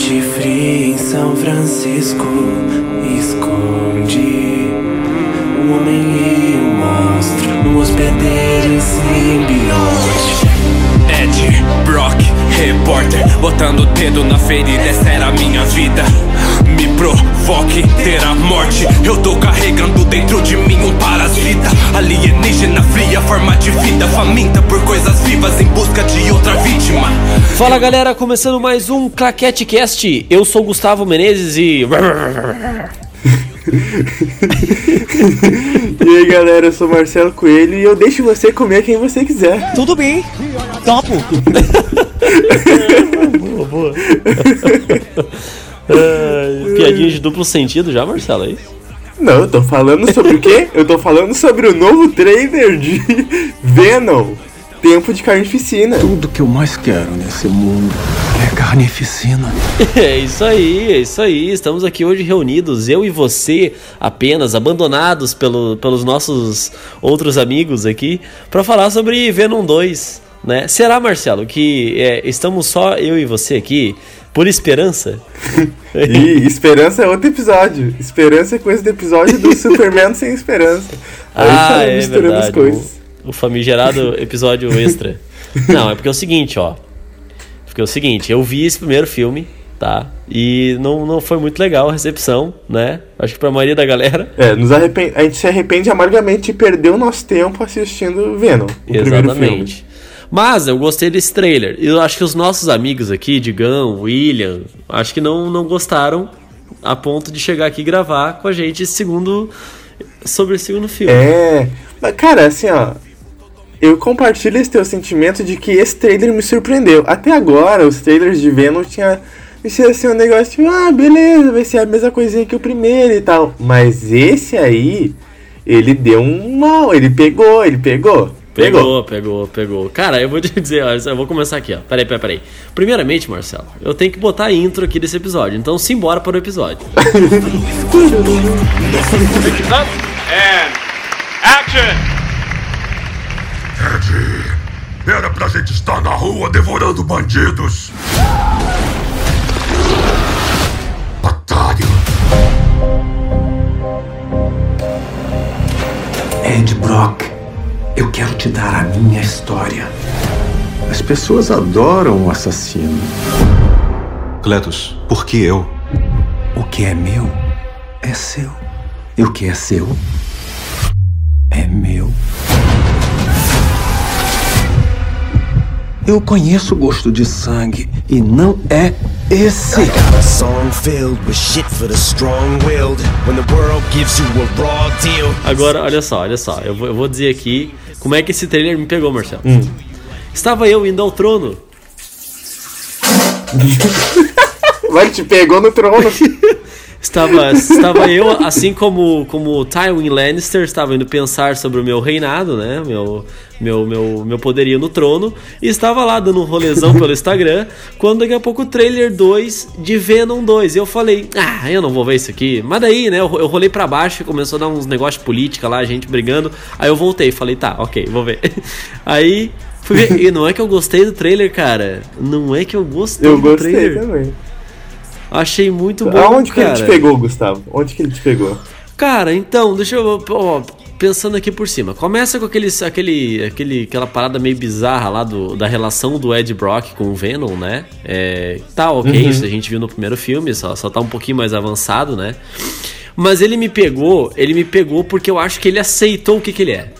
noite fria em São Francisco esconde o homem e o monstro no hospedeiro simbionte. Ed Brock, repórter, botando o dedo na ferida, essa era a minha vida. Me provoque ter a morte. Eu tô carregando dentro de mim um parasita. Alienígena fria, forma de vida, faminta por coisas vivas em busca de outra vítima. Fala galera, começando mais um Claquete Cast. Eu sou Gustavo Menezes e. E aí galera, eu sou Marcelo Coelho e eu deixo você comer quem você quiser. Tudo bem, topo. boa, boa. Piadinha de duplo sentido já, Marcelo, é isso? Não, eu tô falando sobre o quê? Eu tô falando sobre o novo trailer de Venom, Tempo de Carnificina. Tudo que eu mais quero nesse mundo é carnificina. É isso aí, é isso aí. Estamos aqui hoje reunidos, eu e você, apenas abandonados pelo, pelos nossos outros amigos aqui, para falar sobre Venom 2. Né? Será, Marcelo, que é, estamos só eu e você aqui por esperança? E esperança é outro episódio. Esperança é coisa do episódio do Superman sem esperança. Aí ah, tá é misturando verdade. as coisas. O, o famigerado episódio extra. Não, é porque é o seguinte, ó. Porque é o seguinte, eu vi esse primeiro filme, tá? E não, não foi muito legal a recepção, né? Acho que pra maioria da galera. É, nos arrepen- a gente se arrepende amargamente de perder o nosso tempo assistindo Venom, o primeiro filme. Mas eu gostei desse trailer. Eu acho que os nossos amigos aqui, Digão, William, acho que não, não gostaram a ponto de chegar aqui e gravar com a gente segundo. sobre esse segundo filme. É, mas cara, assim, ó. Eu compartilho esse teu sentimento de que esse trailer me surpreendeu. Até agora, os trailers de Venom tinha isso ia ser um negócio tipo, ah, beleza, vai ser a mesma coisinha que o primeiro e tal. Mas esse aí, ele deu um mal, ele pegou, ele pegou. Pegou. Pegou, pegou, pegou. Cara, eu vou te dizer, ó, eu vou começar aqui, ó. Peraí, peraí, peraí. Primeiramente, Marcelo, eu tenho que botar a intro aqui desse episódio. Então, simbora para o episódio. And action! Ed, era pra gente estar na rua devorando bandidos. Otário. Ed Brock, eu quero te dar a minha história. As pessoas adoram o assassino. Cletus, por que eu? O que é meu é seu. E o que é seu Eu conheço o gosto de sangue e não é esse. A song filled with shit for the strong-willed. When the world gives you a raw deal. Agora, olha só, olha só. Eu vou, eu vou dizer aqui como é que esse trailer me pegou, Marcelo. Hum. Estava eu indo ao trono. Vai, te pegou no trono. Estava, estava eu, assim como, como Tywin Lannister, estava indo pensar sobre o meu reinado, né? Meu, meu, meu, meu poderio no trono. E estava lá dando um rolezão pelo Instagram. Quando daqui a pouco o trailer 2 de Venom 2. E eu falei, ah, eu não vou ver isso aqui. Mas daí, né? Eu, eu rolei pra baixo e começou a dar uns negócios de política lá, gente brigando. Aí eu voltei falei, tá, ok, vou ver. Aí. Fui ver. E não é que eu gostei do trailer, cara. Não é que eu gostei Eu do gostei trailer. também. Achei muito bom. Aonde que ele te pegou, Gustavo? Onde que ele te pegou? Cara, então, deixa eu. ó, pensando aqui por cima. Começa com aqueles, aquele, aquele, aquela parada meio bizarra lá do, da relação do Ed Brock com o Venom, né? É, tá ok, Uhum. isso a gente viu no primeiro filme, só, só tá um pouquinho mais avançado, né? Mas ele me pegou, ele me pegou porque eu acho que ele aceitou o que, que ele é.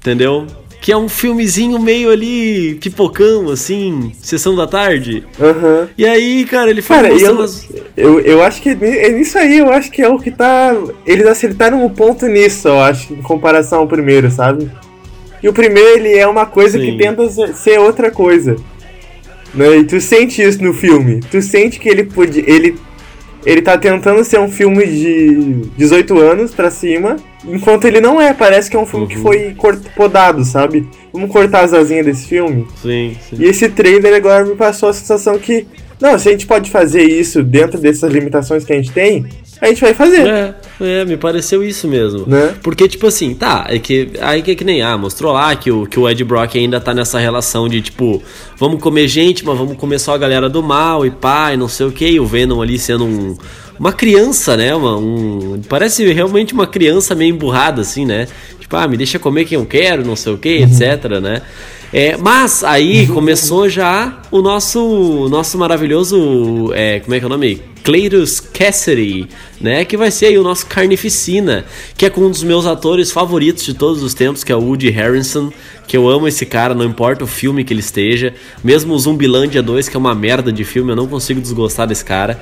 Entendeu? Que é um filmezinho meio ali, pipocão, assim, sessão da tarde. Aham. E aí, cara, ele foi Cara, eu, eu, eu acho que é nisso aí, eu acho que é o que tá. Eles acertaram o ponto nisso, eu acho, em comparação ao primeiro, sabe? E o primeiro, ele é uma coisa Sim. que tenta ser- ser outra coisa. Né? E tu sente isso no filme. Tu sente que ele podia. Ele, ele tá tentando ser um filme de 18 anos pra cima, enquanto ele não é. Parece que é um filme que Uhum. foi cort- podado, sabe? Vamos cortar as asinhas desse filme. Sim, sim. E esse trailer agora me passou a sensação que, não, se a gente pode fazer isso dentro dessas limitações que a gente tem, a gente vai fazer. É, é, me pareceu isso mesmo. Né? Porque, tipo assim, tá, é que. Aí que é que nem. Ah, mostrou lá que o, que o Ed Brock ainda tá nessa relação de, tipo, vamos comer gente, mas vamos comer só a galera do mal e pá, e não sei o que. E o Venom ali sendo um. Uma criança, né? Uma, um, parece realmente uma criança meio emburrada, assim, né? Tipo, ah, me deixa comer quem eu quero, não sei o que, etc, né? É, mas aí começou já o nosso, nosso maravilhoso. É, como é que é o nome? Cleitus Cassidy, né? Que vai ser aí o nosso Carnificina, que é com um dos meus atores favoritos de todos os tempos, que é o Woody Harrelson, que eu amo esse cara, não importa o filme que ele esteja. Mesmo o Zumbilândia 2, que é uma merda de filme, eu não consigo desgostar desse cara.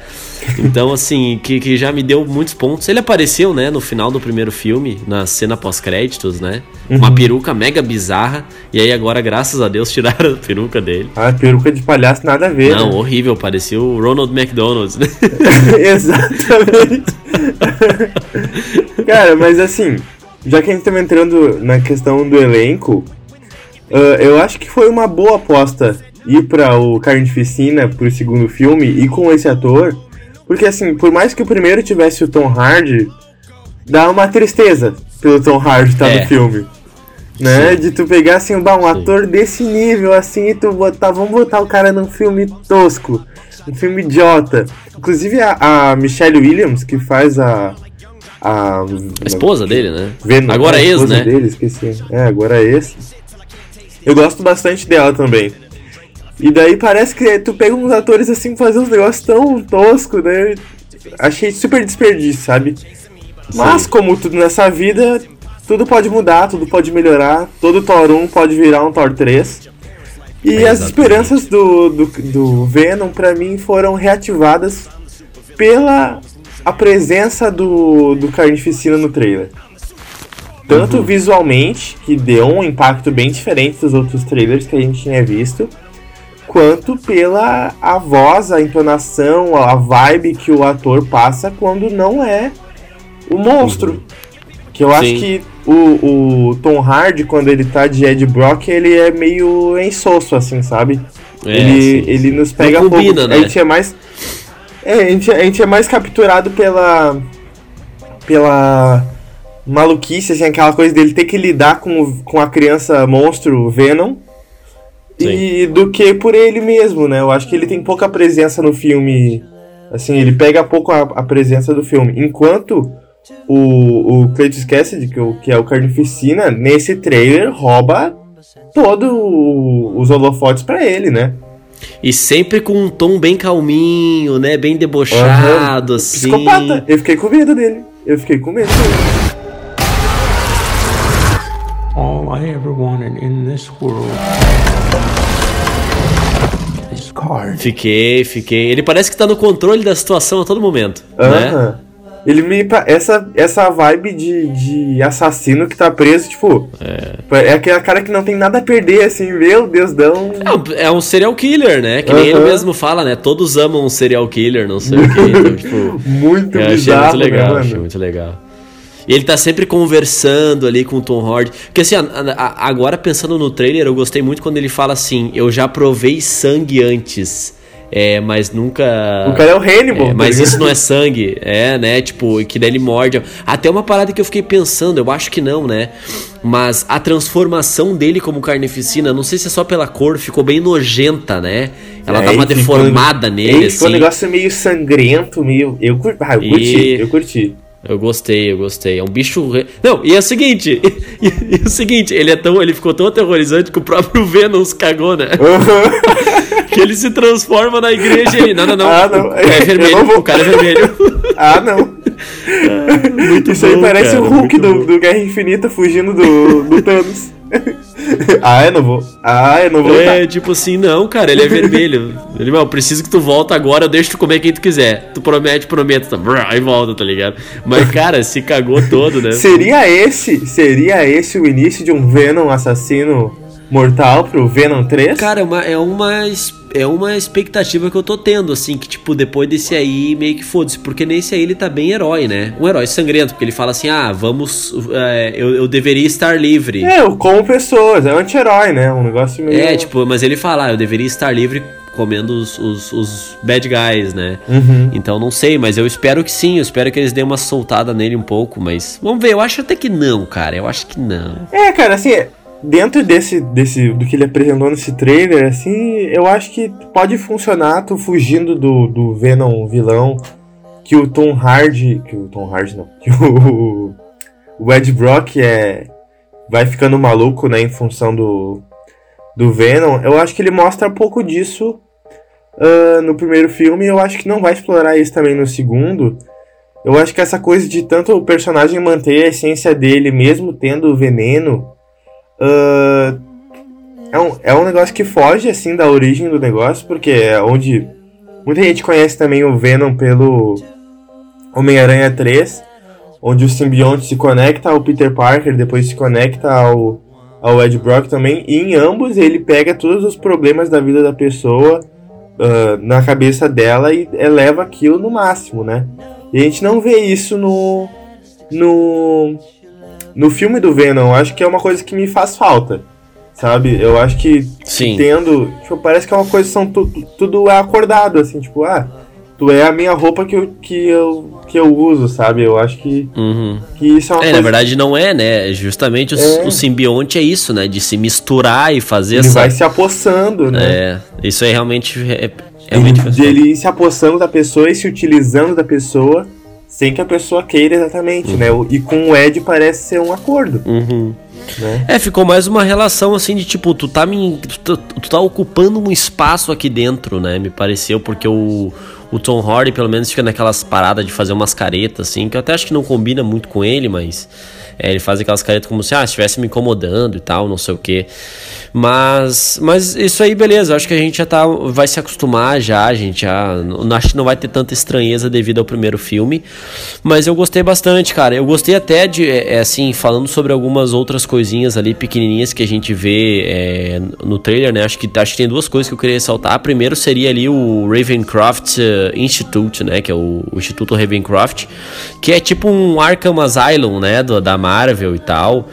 Então, assim, que, que já me deu muitos pontos. Ele apareceu, né, no final do primeiro filme, na cena pós-créditos, né? Uma peruca mega bizarra. E aí agora, graças a Deus, tiraram a peruca dele. Ah, peruca de palhaço nada a ver. Não, né? horrível, parecia o Ronald McDonald, né? Exatamente. Cara, mas assim, já que a gente tá entrando na questão do elenco, ah, eu acho que foi uma boa aposta ir para o Carnificina pro segundo filme e com esse ator, porque assim, por mais que o primeiro tivesse o Tom Hardy, dá uma tristeza pelo Tom Hardy estar É. no filme. Né? Sim. De tu pegar assim, um ator desse nível assim e tu botar, vamos botar o cara num filme tosco, um filme idiota. Inclusive a, a Michelle Williams, que faz a. A, A esposa dele, né? Venom, Agora a ex, né? Dele, esqueci. É, agora é ex. Eu gosto bastante dela também. E daí parece que tu pega uns atores assim fazer uns negócios tão toscos, né? Achei super desperdício, sabe? Mas como tudo nessa vida, tudo pode mudar, tudo pode melhorar. Todo Thor 1 pode virar um Thor 3. E É, as esperanças do, do, do Venom, pra mim, foram reativadas pela a presença do, do Carnificina no trailer. Tanto visualmente, que deu um impacto bem diferente dos outros trailers que a gente tinha visto, quanto pela a voz, a entonação, a vibe que o ator passa quando não é o monstro. Que eu acho Sim. que o, o Tom Hardy, quando ele tá de Ed Brock, ele é meio insosso, assim, sabe? É, ele, sim, ele nos pega Não pouco. combina, né? A gente é mais. É, a gente, a gente é mais capturado pela. pela maluquice, assim, aquela coisa dele ter que lidar com, com a criança monstro Venom. E do que por ele mesmo, né? Eu acho que ele tem pouca presença no filme. Assim, ele pega pouco a, a presença do filme. Enquanto o, o Cletus Cassidy, que, é o- que é o Carnificina, nesse trailer rouba todos os holofotes pra ele, né? E sempre com um tom bem calminho, né? Bem debochado, Aham. assim. Psicopata. Eu fiquei com medo dele. Eu fiquei com medo dele. All I ever wanted in this world is card. Fiquei, fiquei. Ele parece que tá no controle da situação a todo momento, né? Ele me. Essa, essa vibe de, de assassino que tá preso, tipo. É. aquele cara que não tem nada a perder, assim, meu Deus, não. É um, é um serial killer, né? Que nem ele mesmo fala, né? Todos amam um serial killer, não sei o quê. Então, tipo, Muito achei bizarro, muito legal, né, achei muito legal. E ele tá sempre conversando ali com o Tom Hardy. Porque assim, a- a- agora pensando no trailer, eu gostei muito quando ele fala assim: Eu já provei sangue antes. É, mas nunca. O cara é o Hannibal. É, tá mas isso não é sangue, é, né? Tipo, que daí ele morde. Até uma parada que eu fiquei pensando, eu acho que não, né? Mas a transformação dele como carnificina, não sei se é só pela cor, ficou bem nojenta, né? Ela É, dá uma ele ficou- deformada nele, ele assim. Ficou um negócio meio sangrento, meio. Eu, cur... ah, eu curti, E- eu curti. Eu gostei, eu gostei. É um bicho. re- Não, e é o seguinte, e, e o seguinte, ele é tão. Ele ficou tão aterrorizante que o próprio Venom se cagou, né? que ele se transforma na igreja e. Não, não, não. Ah, não. O cara é vermelho. vou- O cara é vermelho. Ah, não. Muito Isso aí bom, parece cara, o Hulk do, bom. do Guerra Infinita fugindo do, do Thanos. ah, eu não vou. Ah, eu não vou. É, tipo assim, não, cara, ele é vermelho. Ele, meu, preciso que tu volta agora, eu deixo tu comer quem tu quiser. Tu promete, prometo, tá, aí volta, tá ligado? Mas, cara, se cagou todo, né? Seria esse, seria esse o início de um Venom assassino mortal pro Venom 3? Cara, é uma, é uma, é uma expectativa que eu tô tendo, assim, que, tipo, depois desse aí, meio que foda-se, porque nesse aí ele tá bem herói, né? Um herói sangrento, porque ele fala assim, ah, vamos, é, eu, eu deveria estar livre. É, o como pessoas, é um anti-herói, né? Um negócio meio. É, tipo, mas ele fala, ah, eu deveria estar livre comendo os, os, os bad guys, né? Uhum. Então não sei, mas eu espero que sim, eu espero que eles dêem uma soltada nele um pouco, mas vamos ver, eu acho até que não, cara, eu acho que não. É, cara, assim, dentro desse, desse do que ele apresentou nesse trailer, assim, eu acho que pode funcionar tu fugindo do, do Venom vilão, que o Tom Hardy, que o Tom Hardy não, que o, o Ed Brock é vai ficando maluco, né, em função do do Venom. Eu acho que ele mostra pouco disso uh, no primeiro filme, eu acho que não vai explorar isso também no segundo. Eu acho que essa coisa de tanto o personagem manter a essência dele, mesmo tendo o veneno, uh, é, um, é um negócio que foge, assim, da origem do negócio, porque é onde muita gente conhece também o Venom pelo Homem-Aranha 3, onde o simbionte se conecta ao Peter Parker, depois se conecta ao, ao Ed Brock também, e em ambos ele pega todos os problemas da vida da pessoa uh, na cabeça dela e eleva aquilo no máximo, né? E a gente não vê isso no, no, no filme do Venom. Eu acho que é uma coisa que me faz falta, sabe? Eu acho que Sim. tendo. Tipo, parece que é uma coisa são tu, tudo é acordado, assim, tipo, ah, tu é a minha roupa que eu, que eu, que eu uso, sabe? Eu acho que, Uhum. que isso é uma É, coisa. na verdade não é, né? Justamente o, É. o simbionte é isso, né? De se misturar e fazer ele essa. vai se apossando, né? É, isso aí realmente é, realmente Ele, ele ir se apossando da pessoa e se utilizando da pessoa sem que a pessoa queira exatamente, né? O- E com o Ed parece ser um acordo, Uhum. né? É, ficou mais uma relação assim de tipo, tu tá me. Tu, tu tá ocupando um espaço aqui dentro, né? Me pareceu, porque o, o Tom Hardy pelo menos fica naquelas paradas de fazer umas caretas, assim, que eu até acho que não combina muito com ele, mas. É, ele faz aquelas caretas como se ah, estivesse me incomodando e tal, não sei o que. Mas, mas isso aí, beleza. Acho que a gente já tá, vai se acostumar já. A gente já. Acho que não vai ter tanta estranheza devido ao primeiro filme. Mas eu gostei bastante, cara. Eu gostei até de, é, é, assim, falando sobre algumas outras coisinhas ali pequenininhas que a gente vê é, no trailer, né? Acho que, acho que tem duas coisas que eu queria ressaltar. Primeiro seria ali o Ravencroft eh, Institute, né? Que é o, o Instituto Ravencroft. Que é tipo um Arkham Asylum, né? Do, da Marvel e tal.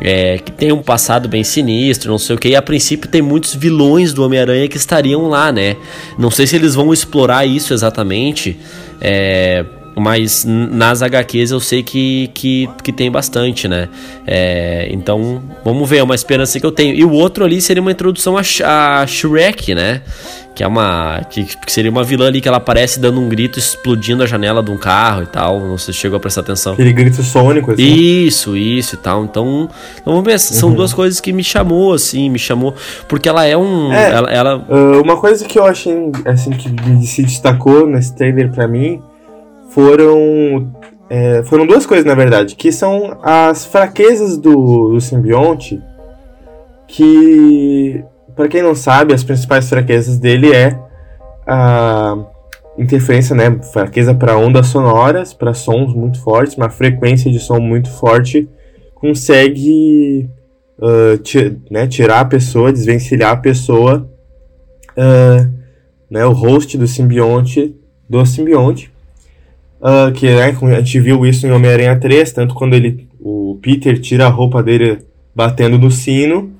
É, que tem um passado bem sinistro, não sei o que. E a princípio tem muitos vilões do Homem-Aranha que estariam lá, né? Não sei se eles vão explorar isso exatamente. É, mas nas HQs eu sei que, que, que tem bastante, né? É, então, vamos ver, é uma esperança que eu tenho. E o outro ali seria uma introdução a, a Shrek, né? Que é uma. Que, que seria uma vilã ali que ela aparece dando um grito, explodindo a janela de um carro e tal. Não sei se chegou a prestar atenção. Aquele grito sônico, assim. Isso, isso e tal. Então, então vamos ver. São Uhum. duas coisas que me chamou, assim, me chamou. Porque ela é um. É. Ela, ela- Ah, uma coisa que eu achei, assim, que se destacou nesse trailer pra mim foram. é, foram duas coisas, na verdade, que são as fraquezas do, do simbionte. Que, pra quem não sabe, as principais fraquezas dele é a interferência, né? Fraqueza para ondas sonoras, para sons muito fortes, uma frequência de som muito forte, consegue ti- né, tirar a pessoa, desvencilhar a pessoa, ah, né, o host do simbionte, do simbionte, ah, que né, a gente viu isso em Homem-Aranha 3, tanto quando ele, o Peter tira a roupa dele batendo no sino,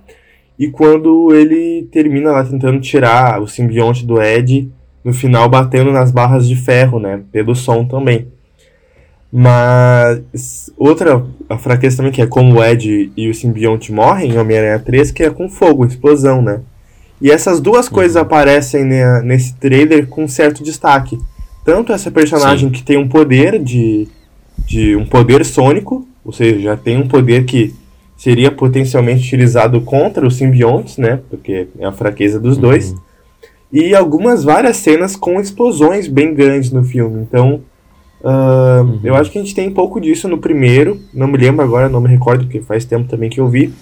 e quando ele termina lá tentando tirar o simbionte do Ed, no final batendo nas barras de ferro, né, pelo som também. Mas outra fraqueza também que é como o Ed e o simbionte morrem em Homem-Aranha 3, que é com fogo, explosão, né? E essas duas coisas aparecem ne- nesse trailer com certo destaque. Tanto essa personagem que tem um poder de, de um poder sônico, ou seja, já tem um poder que seria potencialmente utilizado contra os simbiontes, né? Porque é a fraqueza dos dois. E algumas várias cenas com explosões bem grandes no filme. Então, ah, eu acho que a gente tem um pouco disso no primeiro. Não me lembro agora, não me recordo, porque faz tempo também que eu vi.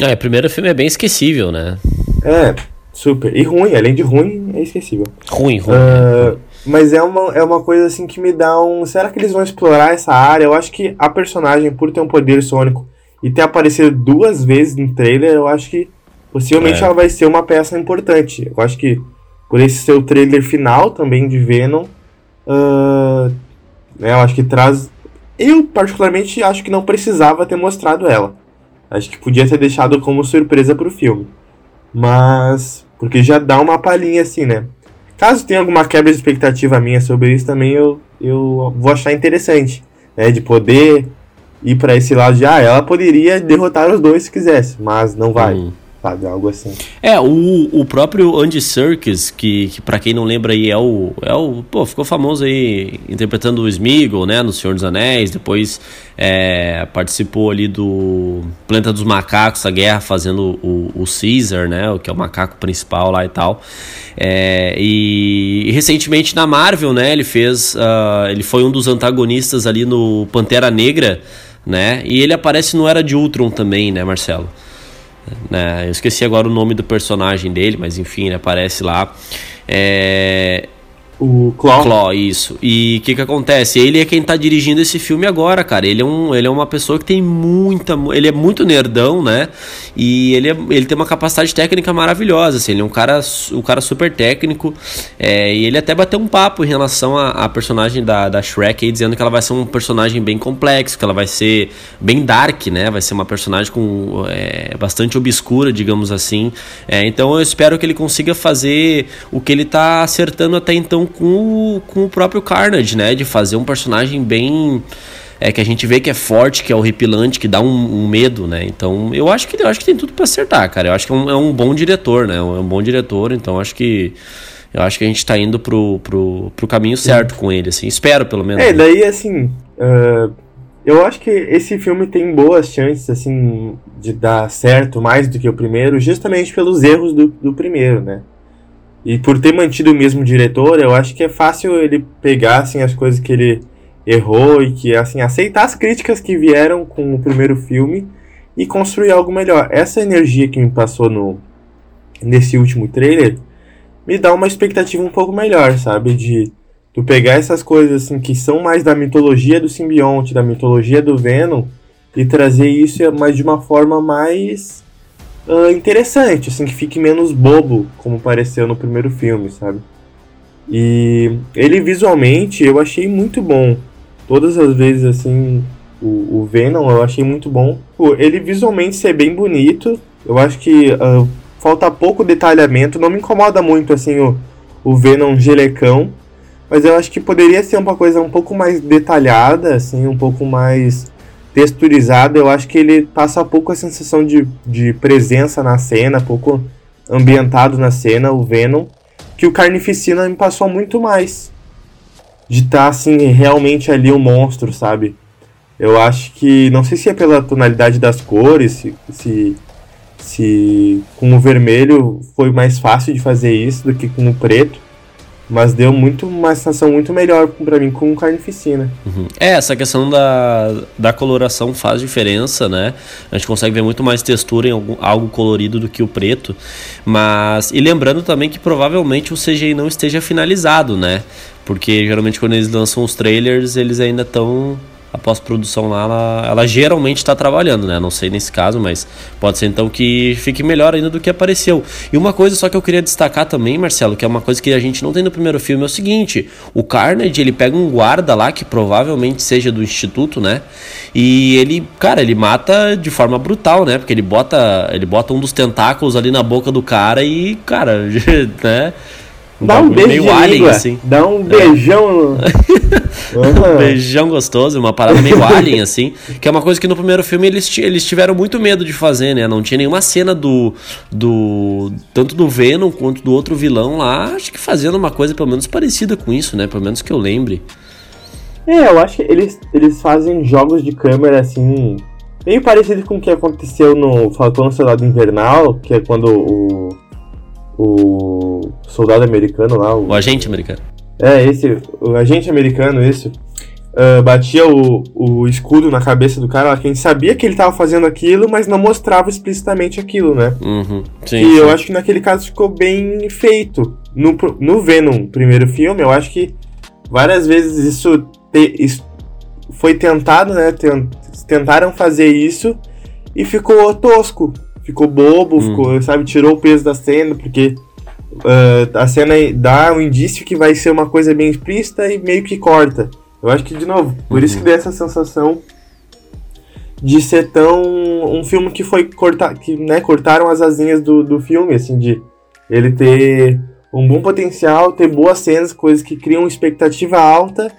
É, o primeiro filme é bem esquecível, né? É, super. E ruim, além de ruim, é esquecível. Ruim, ruim. Ah, mas é uma, é uma coisa assim que me dá um. Será que eles vão explorar essa área? Eu acho que a personagem, por ter um poder sônico e ter aparecido duas vezes no trailer, eu acho que possivelmente É. ela vai ser uma peça importante. Eu acho que por esse ser o trailer final também de Venom, ah, né, eu acho que traz. Eu, particularmente, acho que não precisava ter mostrado ela. Acho que podia ter deixado como surpresa pro filme. Mas Porque já dá uma palhinha assim, né? Caso tenha alguma quebra de expectativa minha sobre isso, também eu, eu vou achar interessante, né? De poder ir para esse lado de, ah, ela poderia derrotar os dois se quisesse, mas não vai. Hum. Sabe, algo assim. É, o, o próprio Andy Serkis, que, que para quem não lembra aí é o, é o. Pô, ficou famoso aí interpretando o Smeagol, né, no Senhor dos Anéis. Depois é, participou ali do Planeta dos Macacos, a guerra, fazendo o, o Caesar, né, o que é o macaco principal lá e tal. É, e, e, recentemente na Marvel, né, ele fez. Uh, ele foi um dos antagonistas ali no Pantera Negra, né, e ele aparece no Era de Ultron também, né, Marcelo? Né? Eu esqueci agora o nome do personagem dele, mas enfim, né, aparece lá. É, o Claw. Claw, isso. E o que que acontece? Ele é quem tá dirigindo esse filme agora, cara. Ele é, um, ele é uma pessoa que tem muita... Ele é muito nerdão, né? E ele, é, ele tem uma capacidade técnica maravilhosa, assim. Ele é um cara, um cara super técnico. É, e ele até bateu um papo em relação à personagem da, da Shrek aí, dizendo que ela vai ser um personagem bem complexo, que ela vai ser bem dark, né? Vai ser uma personagem com é, bastante obscura, digamos assim. É, então eu espero que ele consiga fazer o que ele tá acertando até então com o, com o próprio Carnage, né? De fazer um personagem bem. É, que a gente vê que é forte, que é horripilante, que dá um, um medo, né? Então eu acho que eu acho que tem tudo para acertar, cara. Eu acho que é um, é um bom diretor, né? É um bom diretor, então acho que. Eu acho que a gente tá indo pro, pro, pro caminho certo com ele, assim. Espero, pelo menos. É, daí, assim. Uh, eu acho que esse filme tem boas chances, assim, de dar certo mais do que o primeiro, justamente pelos erros do, do primeiro, né? E por ter mantido o mesmo diretor, eu acho que é fácil ele pegar assim, as coisas que ele errou e que assim aceitar as críticas que vieram com o primeiro filme e construir algo melhor. Essa energia que me passou no nesse último trailer me dá uma expectativa um pouco melhor, sabe, de tu pegar essas coisas assim que são mais da mitologia do simbionte, da mitologia do Venom e trazer isso mas de uma forma mais uh, interessante, assim, que fique menos bobo, como pareceu no primeiro filme, sabe? E ele visualmente eu achei muito bom. Todas as vezes, assim, o, o Venom eu achei muito bom. Ele visualmente ser bem bonito, eu acho que uh, falta pouco detalhamento, não me incomoda muito, assim, o, o Venom gelecão. Mas eu acho que poderia ser uma coisa um pouco mais detalhada, assim, um pouco mais texturizado, eu acho que ele passa pouco a sensação de, de presença na cena, pouco ambientado na cena, o Venom, que o Carnificina me passou muito mais. De estar, tá, assim, realmente ali o um monstro, sabe? Eu acho que, não sei se é pela tonalidade das cores, se, se, se com o vermelho foi mais fácil de fazer isso do que com o preto, mas deu muito uma sensação muito melhor para mim com carnificina. Uhum. É, essa questão da, da coloração faz diferença, né? A gente consegue ver muito mais textura em algum, algo colorido do que o preto. Mas. E lembrando também que provavelmente o CGI não esteja finalizado, né? Porque geralmente quando eles lançam os trailers, eles ainda estão a pós-produção lá, ela, ela geralmente está trabalhando, né? Não sei nesse caso, mas pode ser então que fique melhor ainda do que apareceu. E uma coisa só que eu queria destacar também, Marcelo, que é uma coisa que a gente não tem no primeiro filme, é o seguinte: o Carnage ele pega um guarda lá que provavelmente seja do instituto, né? E ele, cara, ele mata de forma brutal, né? Porque ele bota, ele bota um dos tentáculos ali na boca do cara e, cara, né? Dá um beijo meio alien, língua. assim. Dá um beijão. um beijão gostoso, uma parada meio alien, assim. Que é uma coisa que no primeiro filme eles, eles tiveram muito medo de fazer, né? Não tinha nenhuma cena do. do tanto do Venom quanto do outro vilão lá. Acho que fazendo uma coisa pelo menos parecida com isso, né? Pelo menos que eu lembre. É, eu acho que eles, eles fazem jogos de câmera assim. Meio parecido com o que aconteceu no Falcão Soldado Invernal, que é quando o o soldado americano lá. O, o agente americano. É, esse, o agente americano, esse. Uh, batia o, o escudo na cabeça do cara, quem sabia que ele estava fazendo aquilo, mas não mostrava explicitamente aquilo, né? Uhum, sim, e sim. eu acho que naquele caso ficou bem feito. No, no Venom, primeiro filme, eu acho que várias vezes isso, te, isso foi tentado, né? Tentaram fazer isso e ficou tosco ficou bobo, hum. ficou, sabe, tirou o peso da cena, porque uh, a cena dá um indício que vai ser uma coisa bem explícita e meio que corta. Eu acho que, de novo, por uhum. isso que deu essa sensação de ser tão. um filme que foi cortar. que né, cortaram as asinhas do, do filme, assim, de Ele ter um bom potencial, ter boas cenas, coisas que criam expectativa alta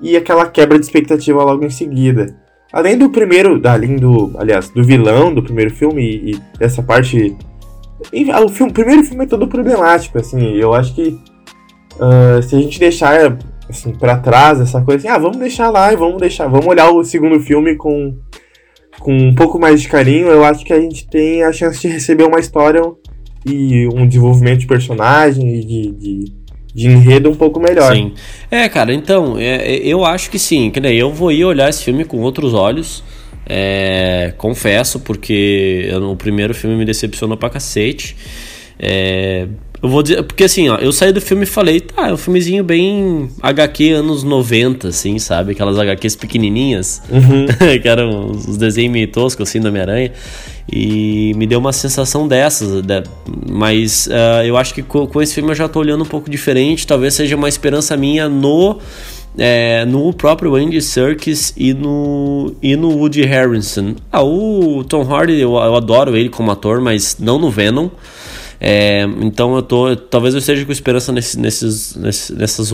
e aquela quebra de expectativa logo em seguida. Além do primeiro, além do, aliás, do vilão do primeiro filme e, e dessa parte o, filme, o primeiro filme é todo problemático, assim, eu acho que uh, se a gente deixar assim, para trás essa coisa assim, ah, vamos deixar lá e vamos deixar, vamos olhar o segundo filme com, com um pouco mais de carinho, eu acho que a gente tem a chance de receber uma história e um desenvolvimento de personagem e de, de, de enredo um pouco melhor. Sim. É, cara, então, é, eu acho que sim, que daí eu vou ir olhar esse filme com outros olhos. É, confesso, porque eu, o primeiro filme me decepcionou pra cacete. É, eu vou dizer, porque assim, ó, eu saí do filme e falei, tá, é um filmezinho bem HQ anos 90, assim, sabe? Aquelas HQs pequenininhas, uhum. que eram os desenhos meio toscos, assim, da Homem-Aranha. E me deu uma sensação dessas, de, mas uh, eu acho que com, com, esse filme eu já tô olhando um pouco diferente, talvez seja uma esperança minha no é, no próprio Andy Serkis e no, e no Woody Harrelson. Ah, o Tom Hardy, eu, eu adoro ele como ator, mas não no Venom. É, então eu tô. Talvez eu esteja com esperança nesse, nesses, nesses, nessas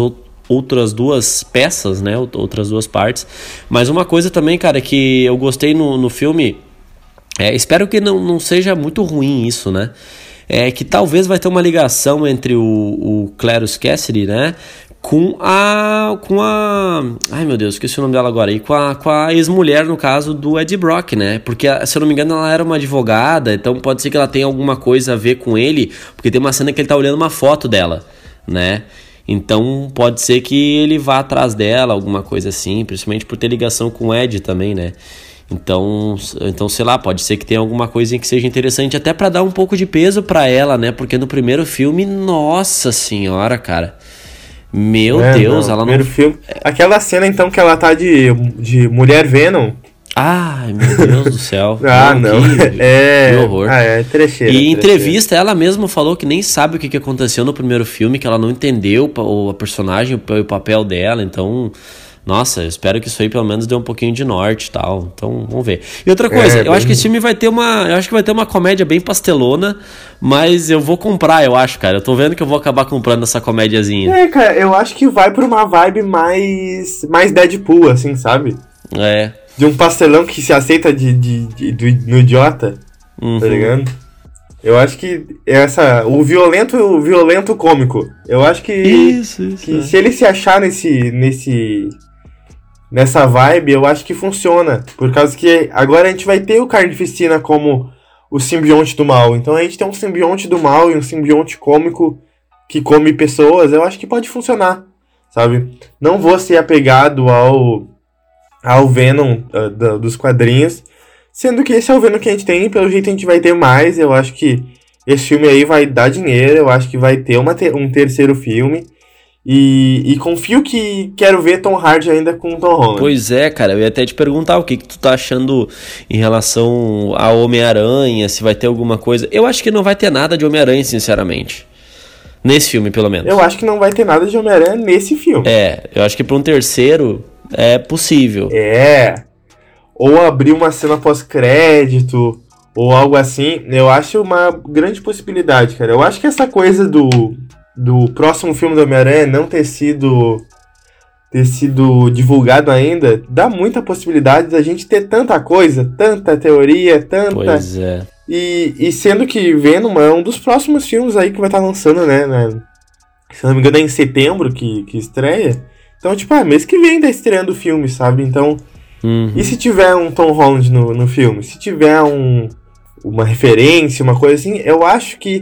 outras duas peças, né? Outras duas partes. Mas uma coisa também, cara, que eu gostei no, no filme. É, espero que não, não seja muito ruim isso, né? É que talvez vai ter uma ligação entre o, o Clarence Cassidy, né? com a. com a. Ai meu Deus, esqueci o nome dela agora. E com a, com a ex-mulher, no caso, do Ed Brock, né? Porque, se eu não me engano, ela era uma advogada, então pode ser que ela tenha alguma coisa a ver com ele, porque tem uma cena que ele tá olhando uma foto dela, né? Então pode ser que ele vá atrás dela, alguma coisa assim, principalmente por ter ligação com o Ed também, né? Então, então sei lá, pode ser que tenha alguma coisa que seja interessante até para dar um pouco de peso para ela, né? Porque no primeiro filme, nossa senhora, cara. Meu é, Deus, não, ela primeiro não. Filme. Aquela cena então que ela tá de, de mulher Venom. Ai, meu Deus do céu. ah, não. não. Que, é, que horror. Ah, é trecheira. E em entrevista, ela mesma falou que nem sabe o que, aconteceu no primeiro filme, que ela não entendeu o, a personagem, o, o papel dela, então. Nossa, eu espero que isso aí pelo menos dê um pouquinho de norte e tal. Então, vamos ver. E outra coisa, é, eu bem... acho que esse filme vai ter uma. Eu acho que vai ter uma comédia bem pastelona, mas eu vou comprar, eu acho, cara. Eu tô vendo que eu vou acabar comprando essa comédiazinha. É, cara, eu acho que vai pra uma vibe mais. mais Deadpool, assim, sabe? É. De um pastelão que se aceita de, de, de, de no idiota. Tá uhum. Tá ligado? Eu acho que essa o violento o violento cômico. Eu acho que isso, isso, que é. se ele se achar nesse nesse nessa vibe, eu acho que funciona. Por causa que agora a gente vai ter o Carnificina como o simbionte do mal. Então a gente tem um simbionte do mal e um simbionte cômico que come pessoas. Eu acho que pode funcionar, sabe? Não vou ser apegado ao, ao Venom uh, do, dos quadrinhos. Sendo que esse é o Venom que a gente tem, pelo jeito a gente vai ter mais. Eu acho que esse filme aí vai dar dinheiro. Eu acho que vai ter uma te um terceiro filme. E, e, confio que quero ver Tom Hardy ainda com Tom Holland. Pois é, cara, eu ia até te perguntar o que, que tu tá achando em relação ao Homem-Aranha, se vai ter alguma coisa. Eu acho que não vai ter nada de Homem-Aranha, sinceramente. Nesse filme, pelo menos. Eu acho que não vai ter nada de Homem-Aranha nesse filme. É, eu acho que para um terceiro é possível. É. Ou abrir uma cena pós-crédito, ou algo assim. Eu acho uma grande possibilidade, cara. Eu acho que essa coisa do do próximo filme do Homem-Aranha não ter sido ter sido divulgado ainda, dá muita possibilidade da gente ter tanta coisa, tanta teoria, tanta. Pois é. E, e sendo que Venom é um dos próximos filmes aí que vai estar tá lançando, né, né? Se não me engano é em setembro que, que estreia. Então, tipo, ah, mês que vem tá estreando o filme, sabe? Então. Uhum. E se tiver um Tom Holland no, no filme? Se tiver um, uma referência, uma coisa assim, eu acho que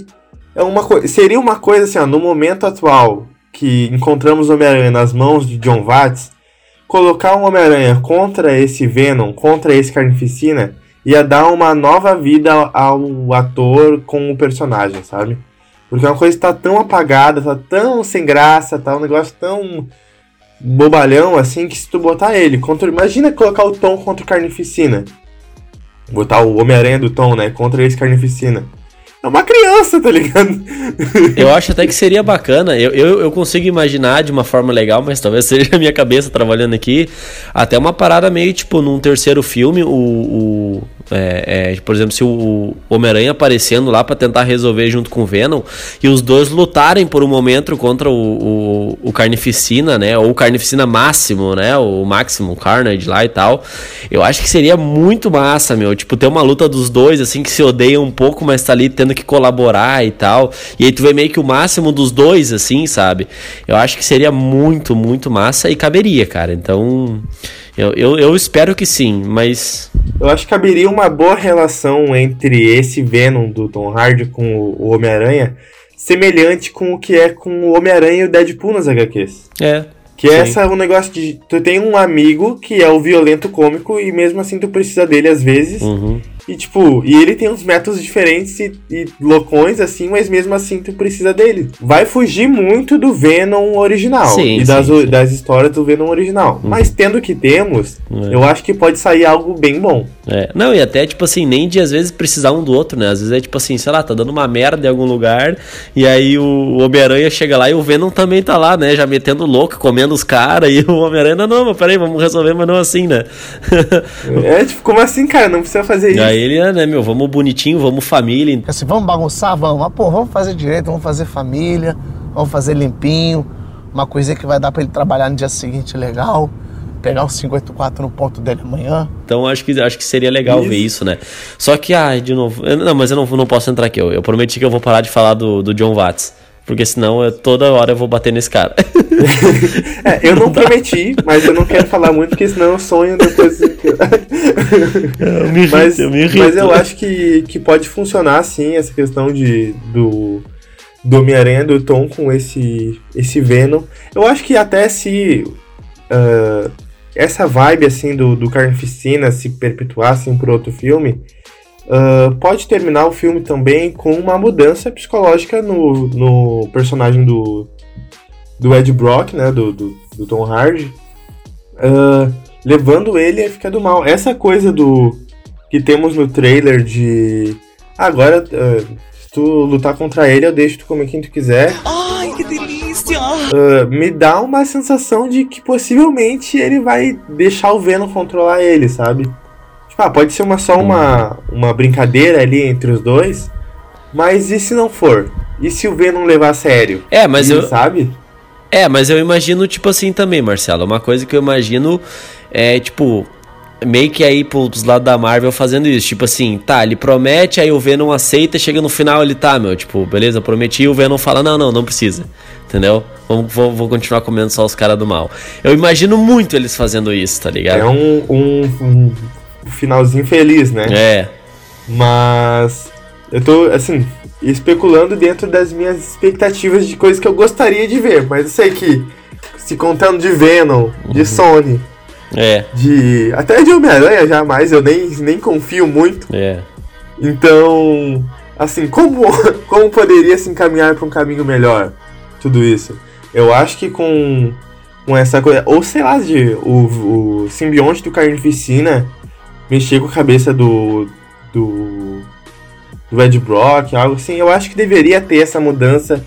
é uma seria uma coisa assim, ó, no momento atual que encontramos o Homem-Aranha nas mãos de John Watts, colocar um Homem-Aranha contra esse Venom, contra esse Carnificina, ia dar uma nova vida ao ator com o personagem, sabe? Porque é uma coisa que tá tão apagada, tá tão sem graça, tá um negócio tão bobalhão assim que se tu botar ele contra. Imagina colocar o Tom contra o Carnificina. Botar o Homem-Aranha do Tom, né? Contra esse Carnificina. É uma criança, tá ligado? Eu acho até que seria bacana. Eu, eu, eu, consigo imaginar de uma forma legal, mas talvez seja a minha cabeça trabalhando aqui. Até uma parada meio tipo num terceiro filme, o, o, é, é, por exemplo, se o Homem-Aranha aparecendo lá pra tentar resolver junto com o Venom e os dois lutarem por um momento contra o, o, o Carnificina, né? Ou o Carnificina Máximo, né? O Maximum Carnage lá e tal. Eu acho que seria muito massa, meu. Tipo, ter uma luta dos dois, assim, que se odeiam um pouco, mas tá ali tendo que colaborar e tal. E aí tu vê meio que o máximo dos dois, assim, sabe? Eu acho que seria muito, muito massa e caberia, cara. Então. Eu, eu, eu espero que sim, mas. Eu acho que caberia uma boa relação entre esse Venom do Tom Hardy com o, o Homem-Aranha, semelhante com o que é com o Homem-Aranha e o Deadpool nas HQs. É. Que é essa um negócio de. Tu tem um amigo que é o violento cômico e mesmo assim tu precisa dele às vezes. Uhum. E tipo, e ele tem uns métodos diferentes e, e loucões assim, mas mesmo assim tu precisa dele. Vai fugir muito do Venom original Sim, e das, sim, das histórias do Venom original. Mas tendo o que temos, É. eu acho que pode sair algo bem bom. É, não, e até, tipo assim, nem de às vezes precisar um do outro, né? Às vezes é tipo assim, sei lá, tá dando uma merda em algum lugar, e aí o Homem-Aranha chega lá e o Venom também tá lá, né? Já metendo louco, comendo os caras, e o Homem-Aranha, não, não, mas peraí, vamos resolver, mas não assim, né? É, tipo, como assim, cara? Não precisa fazer e isso. aí ele, é, né, meu, vamos bonitinho, vamos família. Assim, vamos bagunçar? Vamos. Mas, pô, vamos fazer direito, vamos fazer família, vamos fazer limpinho. Uma coisinha que vai dar pra ele trabalhar no dia seguinte legal. Pegar o 584 no ponto dele amanhã. Então acho que, acho que seria legal Isso. ver isso, né? Só que, ai, de novo, eu- não, mas eu não, não posso entrar aqui. Eu, eu prometi que eu vou parar de falar do, do John Watts. Porque senão eu, toda hora eu vou bater nesse cara. É, eu não prometi, mas eu não quero falar muito, porque senão eu sonho depois. Eu me irrito, mas, eu me irrito. mas eu acho que, que pode funcionar sim essa questão de do, do Homem-Aranha do Tom com esse, esse Venom. Eu acho que até se ah, essa vibe assim do, do Carnificina se perpetuar assim, por outro filme, ah, pode terminar o filme também com uma mudança psicológica no, no personagem do, do Ed Brock, né, do, do, do Tom Hardy, ah, levando ele a ficar do mal. Essa coisa do que temos no trailer de "Ah, agora ah, se tu lutar contra ele eu deixo tu comer quem tu quiser. Ai, que delícia! Ah, me dá uma sensação de que possivelmente ele vai deixar o Venom controlar ele, sabe? Tipo, ah, pode ser uma, só uma, uma brincadeira ali entre os dois, mas e se não for? E se o Venom levar a sério? É, mas E, eu- Sabe? É, mas eu imagino, tipo assim também, Marcelo. Uma coisa que eu imagino é, tipo, meio que aí pros lados da Marvel fazendo isso. Tipo assim, tá, ele promete, aí o Venom aceita, chega no final ele tá, meu, tipo, beleza, prometi, e o Venom fala, não, não, não precisa. Entendeu? Vamos, vou, vou continuar comendo só os caras do mal. Eu imagino muito eles fazendo isso, tá ligado? É um, um, um finalzinho feliz, né? É. Mas eu tô, assim, especulando dentro das minhas expectativas de coisas que eu gostaria de ver. Mas eu sei que, se contando de Venom, de Sony, É, de. até de Homem-Aranha jamais, eu nem, nem confio muito. é. Então, assim, como, como poderia se encaminhar para um caminho melhor tudo isso? Eu acho que com, com essa coisa, ou sei lá, de, o, o simbionte do Carnificina mexer com a cabeça do, do, do Ed Brock, algo assim, eu acho que deveria ter essa mudança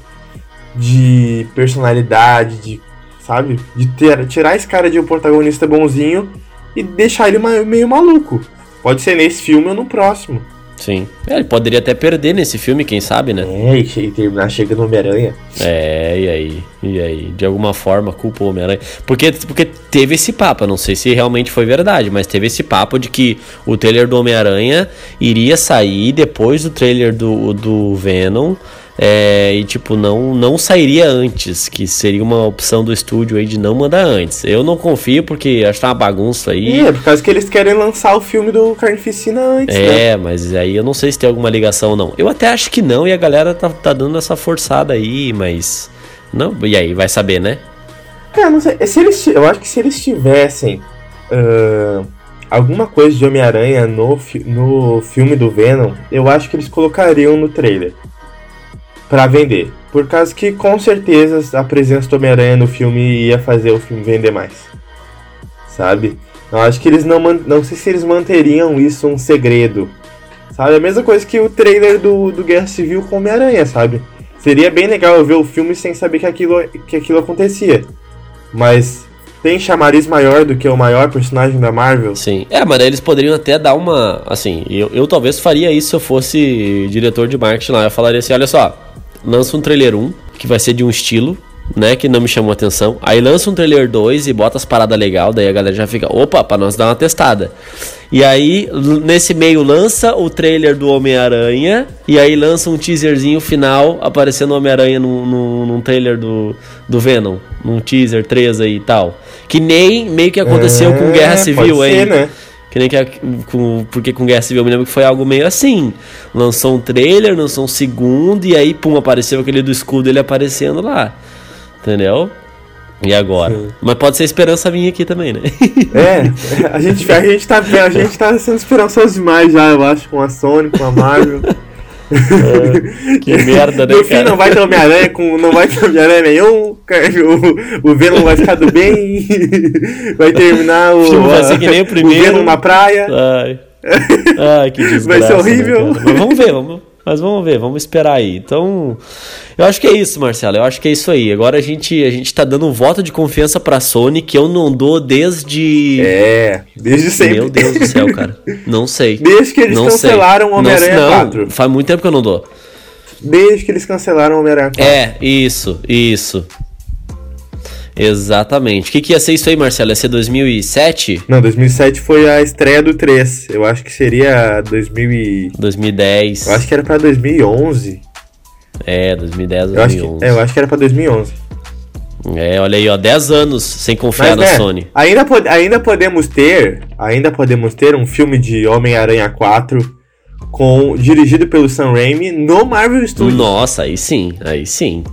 de personalidade, de, sabe? De ter, tirar esse cara de um protagonista bonzinho e deixar ele meio maluco. Pode ser nesse filme ou no próximo. Sim. É, ele poderia até perder nesse filme, quem sabe, né? É, e terminar chegando no Homem-Aranha. É, e aí? E aí? De alguma forma, culpa o Homem-Aranha. Porque, porque teve esse papo, não sei se realmente foi verdade, mas teve esse papo de que o trailer do Homem-Aranha iria sair depois do trailer do, do Venom. É, e tipo, não, não sairia antes, que seria uma opção do estúdio aí de não mandar antes. Eu não confio porque acho que tá uma bagunça aí. É por causa que eles querem lançar o filme do Carnificina antes, né? É, mas aí eu não sei se tem alguma ligação ou não. Eu até acho que não, e a galera tá, tá dando essa forçada aí, mas. Não, e aí, vai saber, né? Cara, não sei. Se eles, eu acho que se eles tivessem ah, alguma coisa de Homem-Aranha no, no filme do Venom, eu acho que eles colocariam no trailer. Pra vender. Por causa que com certeza a presença do Homem-Aranha no filme ia fazer o filme vender mais. Sabe? Eu acho que eles não. Não sei se eles manteriam isso um segredo. Sabe? A mesma coisa que o trailer do, do Guerra Civil com Homem-Aranha, sabe? Seria bem legal eu ver o filme sem saber que aquilo, que aquilo acontecia. Mas tem chamariz maior do que o maior personagem da Marvel. Sim. É, mas eles poderiam até dar uma. Assim, eu, eu talvez faria isso se eu fosse diretor de marketing lá. Eu falaria assim: olha só, lança um trailer 1, que vai ser de um estilo, né? Que não me chamou atenção. Aí lança um trailer 2 e bota as paradas legal, daí a galera já fica, opa, pra nós dar uma testada. E aí, nesse meio, lança o trailer do Homem-Aranha. E aí lança um teaserzinho final aparecendo o Homem-Aranha num, num, num trailer do, do Venom. Num teaser 3 aí e tal. Que nem meio que aconteceu É, com Guerra Civil aí. ser, né? Que nem que a- com, porque com Guerra Civil eu me lembro que foi algo meio assim. Lançou um trailer, lançou um segundo, e aí, pum, apareceu aquele do escudo ele aparecendo lá. Entendeu? E agora? Mas pode ser esperança minha aqui também, né? É, a gente, a, gente tá, a gente tá sendo esperançoso demais já, eu acho, com a Sony, com a Marvel. que merda, né, No fim cara? não vai ter Homem-Aranha, com- não vai ter Homem-Aranha nenhum, o, o Venom vai ficar do bem, vai terminar o, O filme vai ser que nem o primeiro. Venom na praia. Ai. Ai, que desgraça. Vai ser né, horrível. Mas vamos ver, vamos. Mas vamos ver, vamos esperar aí. Então, eu acho que é isso, Marcelo. Eu acho que é isso aí. Agora a gente, a gente tá dando um voto de confiança pra Sony que eu não dou desde. É, desde sempre. Meu Deus do céu, cara. Não sei. Desde que eles não cancelaram sei. o Homem-Aranha Não- não, 4. Faz muito tempo que eu não dou. Desde que eles cancelaram o Homem-Aranha 4. É, isso, isso. Exatamente. O que, que ia ser isso aí, Marcelo? Ia ser 2007? Não, 2007 foi a estreia do 3. Eu acho que seria 2000 e... 2010. Eu acho que era pra 2011. É, 2010, Eu acho, 2011. que, é, eu acho que era pra 2011. É, olha aí, ó, 10 anos sem confiar Mas, na né, Sony. Ainda, pod- ainda podemos ter, ainda podemos ter um filme de Homem-Aranha 4 com dirigido pelo Sam Raimi no Marvel Studios. Nossa, aí sim, aí sim.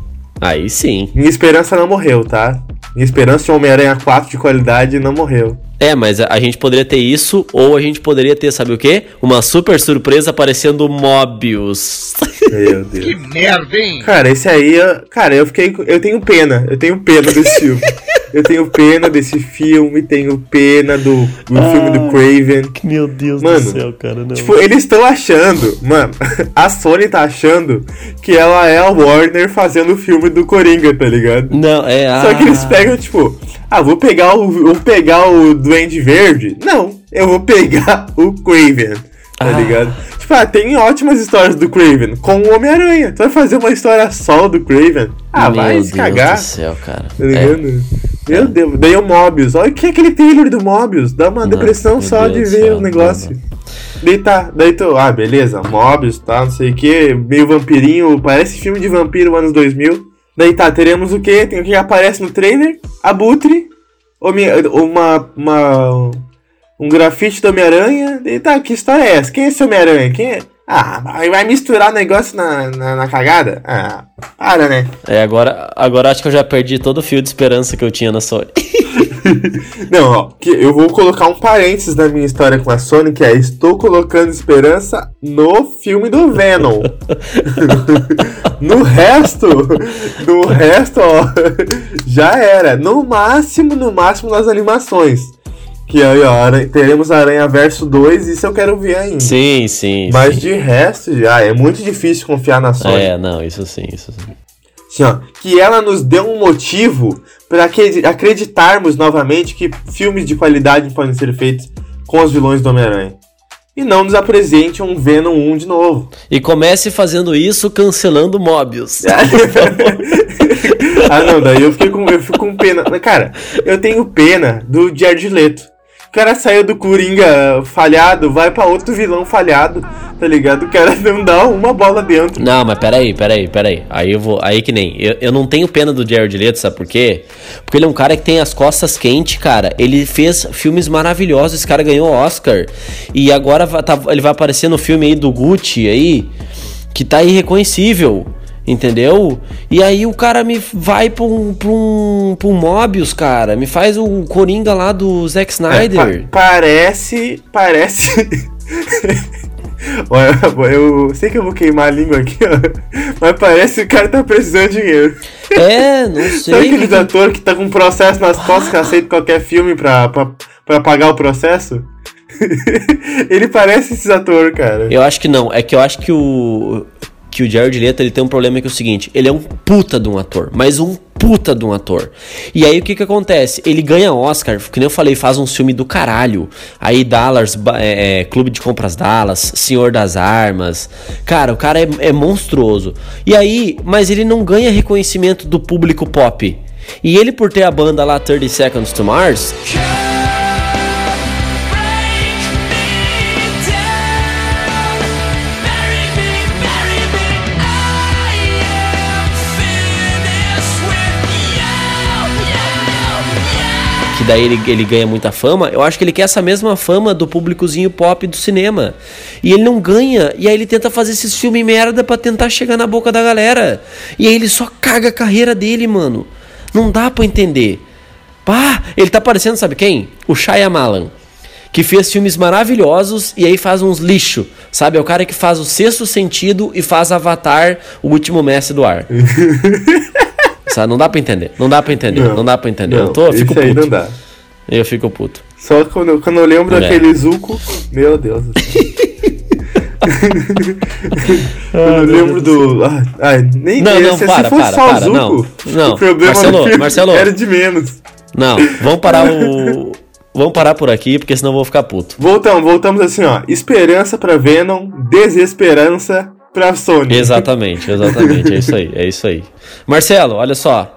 Aí sim. Minha esperança não morreu, tá? Minha esperança de Homem-Aranha 4 de qualidade não morreu. É, mas a, gente poderia ter isso, ou a gente poderia ter, sabe o quê? Uma super surpresa aparecendo Mobius. Meu Deus. Que merda, hein? Cara, esse aí, cara, eu fiquei, eu tenho pena, eu tenho pena desse filme. Eu tenho pena desse filme, tenho pena do, do filme do Craven. Meu Deus Mano, do céu, cara, não. Tipo, eles estão achando, mano, a Sony tá achando que ela é a Warner fazendo o filme do Coringa, tá ligado? Não, é a. Só que eles pegam, tipo, ah, vou pegar o, vou pegar o Duende Verde? Não, eu vou pegar o Craven, tá Ah. ligado? Tipo, ah, tem ótimas histórias do Craven com o Homem-Aranha. Tu vai fazer uma história só do Craven? Ah, Meu vai Deus se cagar. do céu, cara. Tá ligado? Meu Deus, daí o Mobius. Olha o que é aquele trailer do Mobius. Dá uma Não, depressão só Deus de ver céu, o negócio. Daí tá, daí tu, ah, beleza, Mobius, tá, não sei o que, meio vampirinho, parece filme de vampiro anos 2000. Daí tá, teremos o que? Tem o que aparece no trailer? Abutre, uma, uma, um grafite do Homem-Aranha. Daí tá, que história é essa? Quem é esse Homem-Aranha? Quem é? Ah, vai misturar negócio na, na, na cagada? Ah, para, né? É, agora, agora acho que eu já perdi todo o fio de esperança que eu tinha na Sony. Não, ó, que eu vou colocar um parênteses na minha história com a Sony, que é estou colocando esperança no filme do Venom. no resto, no resto, ó, já era. No máximo, no máximo nas animações. Que aí, ó, Aranha- teremos Aranha Verso 2, isso eu quero ver ainda. Sim, sim. Mas sim. de resto, já é muito difícil confiar na Sony. É, não, isso sim, isso sim. Assim, ó, que ela nos dê um motivo para acreditarmos novamente que filmes de qualidade podem ser feitos com os vilões do Homem-Aranha. E não nos apresente um Venom 1 de novo. E comece fazendo isso cancelando Mobius. ah, não, daí eu, fiquei com, eu fico com pena. Cara, eu tenho pena do Jared Leto. O cara saiu do Coringa falhado, vai pra outro vilão falhado, tá ligado? O cara não dá uma bola dentro. Não, mas peraí, peraí, peraí. Aí eu vou. Aí que nem. Eu, eu não tenho pena do Jared Leto, sabe por quê? Porque ele é um cara que tem as costas quentes, cara. Ele fez filmes maravilhosos, esse cara ganhou Oscar. E agora tá- ele vai aparecer no filme aí do Gucci aí, que tá irreconhecível. Entendeu? E aí o cara me vai pra um, pra um, pra um Mobius, cara. Me faz o Coringa lá do Zack Snyder. É, pa- parece. Parece. Olha, eu sei que eu vou queimar a língua aqui, ó. Mas parece que o cara tá precisando de dinheiro. É, não sei. Sabe aqueles atores que tá com um processo nas costas que aceita qualquer filme pra, pra, pra pagar o processo? Ele parece esses atores, cara. Eu acho que não. É que eu acho que o. que o Jared Leto ele tem um problema que é o seguinte, ele é um puta de um ator, mas um puta de um ator. E aí o que que acontece? Ele ganha Oscar, que nem eu falei, faz um filme do caralho. Aí Dallas, é, é, Clube de Compras Dallas, Senhor das Armas. Cara, o cara é, é monstruoso. E aí, mas ele não ganha reconhecimento do público pop. E ele por ter a banda lá 30 Seconds to Mars... que daí ele, ele ganha muita fama, eu acho que ele quer essa mesma fama do públicozinho pop do cinema. E ele não ganha, e aí ele tenta fazer esses filmes merda para tentar chegar na boca da galera. E aí ele só caga a carreira dele, mano. Não dá para entender. Pá, ele tá parecendo, sabe quem? O Shyamalan. Que fez filmes maravilhosos e aí faz uns lixo, sabe? É o cara que faz o sexto sentido e faz Avatar, o último mestre do ar. Sabe? Não dá pra entender. Não dá pra entender. Não, não dá pra entender. Não, eu tô, eu fico puto. não dá. Eu fico puto. Só quando, quando eu lembro É. daquele Zuko, meu Deus. eu lembro do. Ah, ah, nem Não, não, se, para, se fosse para, só para, o Zuko, não, não. o problema Marcelo, filme Marcelo. era de menos. Não, vamos parar o. Vamos parar por aqui, porque senão eu vou ficar puto. Voltamos, voltamos assim, ó. Esperança pra Venom, desesperança pra Sony. Exatamente, exatamente. É isso aí, é isso aí. Marcelo, olha só.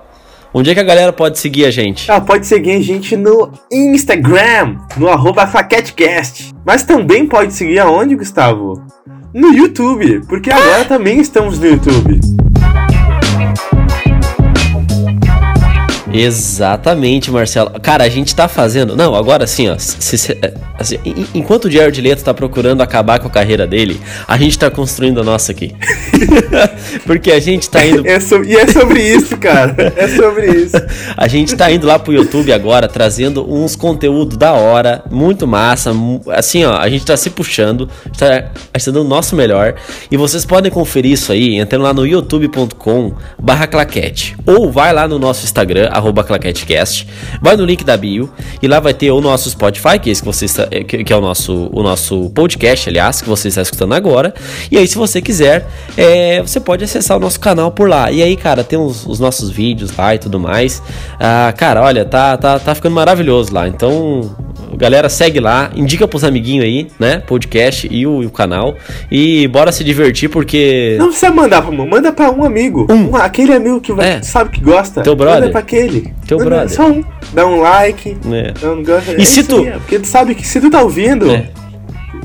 Onde é que a galera pode seguir a gente? Ah, pode seguir a gente no Instagram, no arroba FlaqueteCast. Mas também pode seguir aonde, Gustavo? No YouTube, porque agora também estamos no YouTube. Exatamente, Marcelo. Cara, a gente tá fazendo. Não, agora assim, ó. se- se- assim, en- enquanto o Jared Leto tá procurando acabar com a carreira dele, a gente tá construindo a nossa aqui. Porque a gente tá indo. É E é sobre isso, cara. É sobre isso. A gente tá indo lá pro YouTube agora, trazendo uns conteúdos da hora, muito massa. Assim, ó, a gente tá se puxando, a gente tá, a gente tá dando o nosso melhor. E vocês podem conferir isso aí entrando lá no youtube.com barra claquete. Ou vai lá no nosso Instagram, arroba claquetecast, vai no link da bio e lá vai ter o nosso Spotify, que é que você está, que, que é o nosso, o nosso podcast, aliás, que você está escutando agora. E aí, se você quiser, é, você pode acessar o nosso canal por lá. E aí, cara, tem os, os nossos vídeos lá e tudo mais. Ah, cara, olha, tá, tá, tá ficando maravilhoso lá. Então, galera, segue lá, indica pros amiguinhos aí, né? Podcast e o, e o canal. E bora se divertir, porque. Não precisa mandar pra um, manda pra um amigo. Um, aquele amigo que vai, É. sabe que gosta. Teu brother. Manda pra aquele. Teu Manda brother. Só um. Dá um like. É. Não gosta. E é se isso tu- aí, é, porque tu sabe que se tu tá ouvindo. É.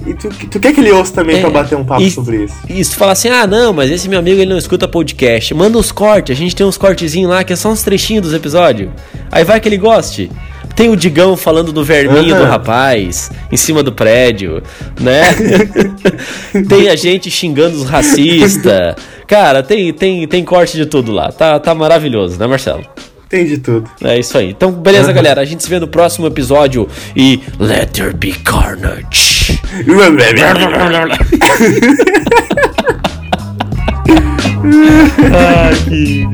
E tu, tu quer que ele ouça também É. pra bater um papo E- sobre isso. Se tu falar assim, ah, não, mas esse meu amigo ele não escuta podcast, manda uns cortes, a gente tem uns cortezinhos lá que é só uns trechinhos dos episódios. Aí vai que ele goste. Tem o Digão falando do verminho Aham. do rapaz em cima do prédio, né? tem a gente xingando os racistas. Cara, tem, tem, tem corte de tudo lá. Tá, tá maravilhoso, né, Marcelo? Tem de tudo. É isso aí. Então, beleza, galera. A gente se vê no próximo episódio e Let There Be Carnage. Ai, que...